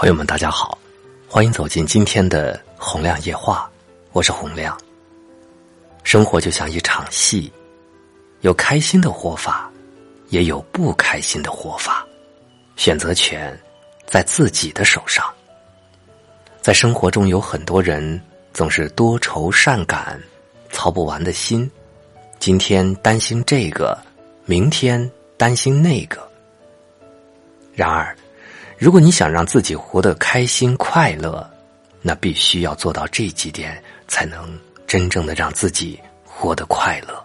朋友们，大家好，欢迎走进今天的洪亮夜话，我是洪亮。生活就像一场戏，有开心的活法，也有不开心的活法，选择权在自己的手上。在生活中，有很多人总是多愁善感，操不完的心，今天担心这个，明天担心那个。然而，如果你想让自己活得开心快乐，那必须要做到这几点，才能真正的让自己活得快乐。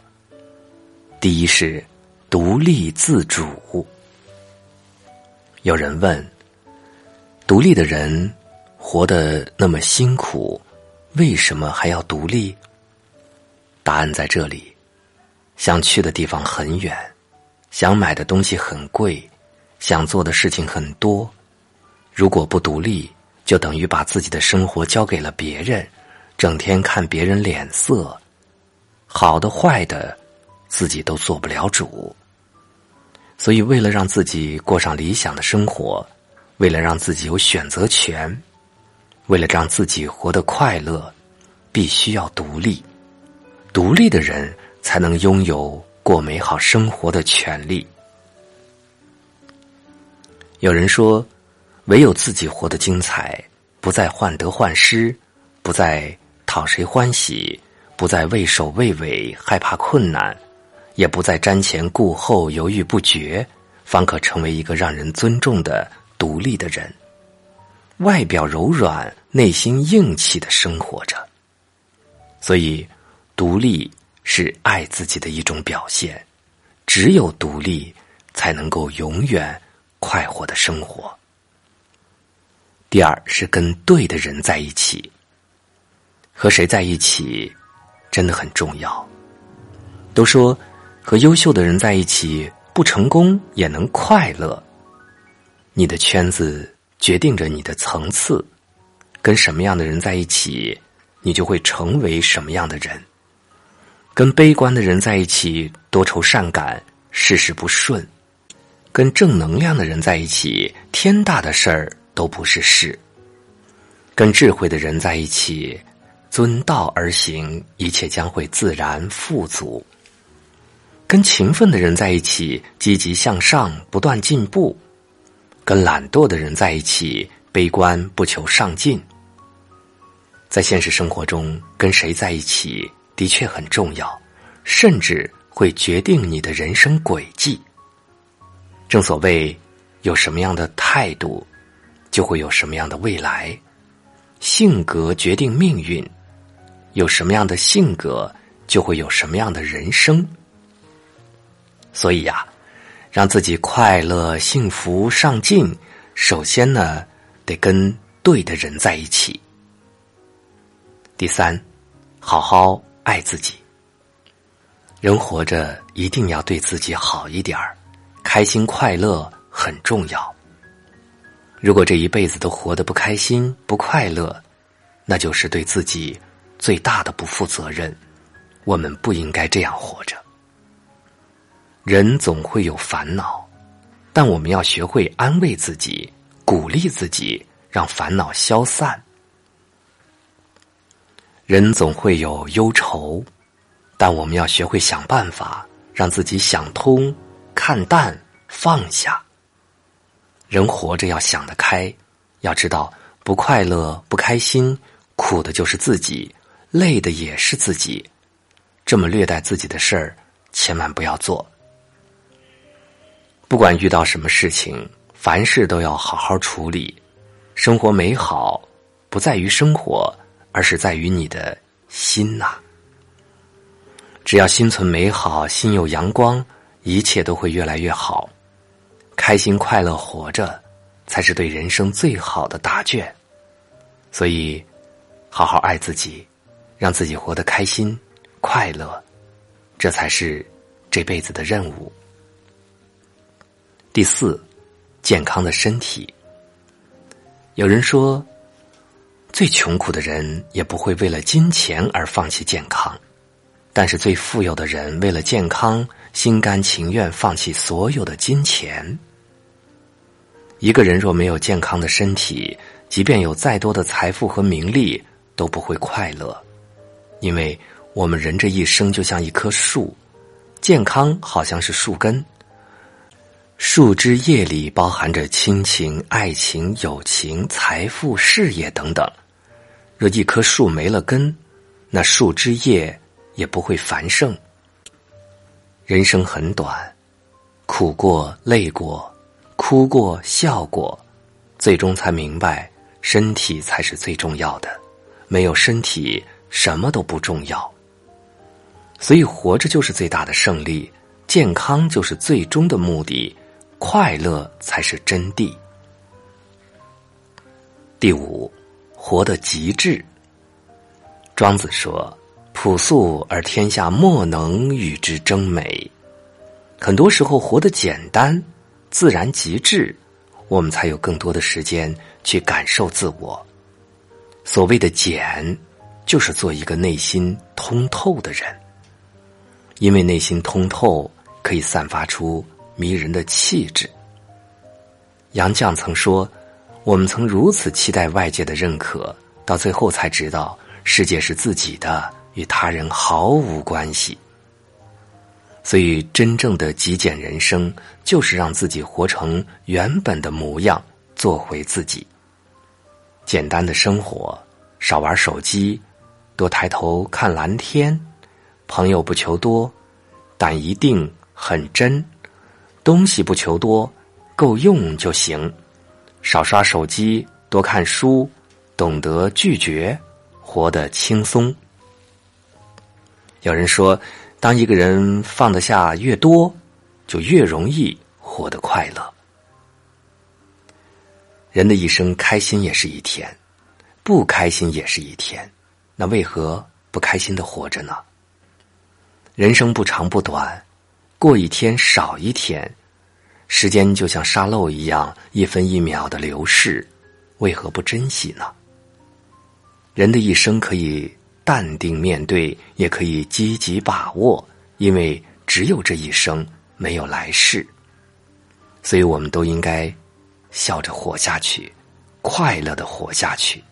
第一是独立自主。有人问：独立的人活得那么辛苦，为什么还要独立？答案在这里：想去的地方很远，想买的东西很贵，想做的事情很多。如果不独立，就等于把自己的生活交给了别人，整天看别人脸色，好的坏的，自己都做不了主。所以，为了让自己过上理想的生活，为了让自己有选择权，为了让自己活得快乐，必须要独立。独立的人才能拥有过美好生活的权利。有人说。唯有自己活得精彩，不再患得患失，不再讨谁欢喜，不再畏首畏尾害怕困难，也不再瞻前顾后犹豫不决，方可成为一个让人尊重的独立的人。外表柔软，内心硬气的生活着。所以，独立是爱自己的一种表现。只有独立，才能够永远快活的生活。第二是跟对的人在一起，和谁在一起真的很重要。都说和优秀的人在一起，不成功也能快乐。你的圈子决定着你的层次，跟什么样的人在一起，你就会成为什么样的人。跟悲观的人在一起，多愁善感，事事不顺；跟正能量的人在一起，天大的事儿。都不是事。跟智慧的人在一起，遵道而行，一切将会自然富足。跟勤奋的人在一起，积极向上，不断进步；跟懒惰的人在一起，悲观不求上进。在现实生活中，跟谁在一起的确很重要，甚至会决定你的人生轨迹。正所谓，有什么样的态度。就会有什么样的未来，性格决定命运，有什么样的性格，就会有什么样的人生。所以呀，让自己快乐、幸福、上进，首先呢，得跟对的人在一起。第三，好好爱自己。人活着一定要对自己好一点儿，开心快乐很重要。如果这一辈子都活得不开心、不快乐，那就是对自己最大的不负责任。我们不应该这样活着。人总会有烦恼，但我们要学会安慰自己、鼓励自己，让烦恼消散。人总会有忧愁，但我们要学会想办法，让自己想通、看淡、放下。人活着要想得开，要知道不快乐、不开心、苦的就是自己，累的也是自己。这么虐待自己的事儿，千万不要做。不管遇到什么事情，凡事都要好好处理。生活美好，不在于生活，而是在于你的心呐。只要心存美好，心有阳光，一切都会越来越好。开心快乐活着，才是对人生最好的答卷。所以，好好爱自己，让自己活得开心快乐，这才是这辈子的任务。第四，健康的身体。有人说，最穷苦的人也不会为了金钱而放弃健康，但是最富有的人为了健康。心甘情愿放弃所有的金钱。一个人若没有健康的身体，即便有再多的财富和名利，都不会快乐。因为我们人这一生就像一棵树，健康好像是树根，树枝叶里包含着亲情、爱情、友情、财富、事业等等。若一棵树没了根，那树枝叶也不会繁盛。人生很短，苦过、累过、哭过、笑过，最终才明白，身体才是最重要的。没有身体，什么都不重要。所以，活着就是最大的胜利，健康就是最终的目的，快乐才是真谛。第五。活得极致。庄子说：“朴素而天下莫能与之争美。”很多时候，活得简单、自然、极致，我们才有更多的时间去感受自我。所谓的“简”，就是做一个内心通透的人。因为内心通透，可以散发出迷人的气质。杨绛曾说。我们曾如此期待外界的认可，到最后才知道世界是自己的，与他人毫无关系。所以，真正的极简人生，就是让自己活成原本的模样，做回自己。简单的生活，少玩手机，多抬头看蓝天。朋友不求多，但一定很真。东西不求多，够用就行。少刷手机，多看书，懂得拒绝，活得轻松。有人说，当一个人放得下越多，就越容易活得快乐。人的一生，开心也是一天，不开心也是一天，那为何不开心的活着呢？人生不长不短，过一天少一天。时间就像沙漏一样，一分一秒的流逝，为何不珍惜呢？人的一生可以淡定面对，也可以积极把握，因为只有这一生，没有来世。所以我们都应该笑着活下去，快乐的活下去，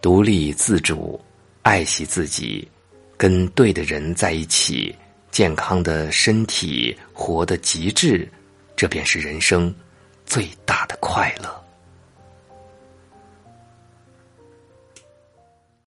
独立自主，爱惜自己，跟对的人在一起。健康的身体，活得极致，这便是人生最大的快乐。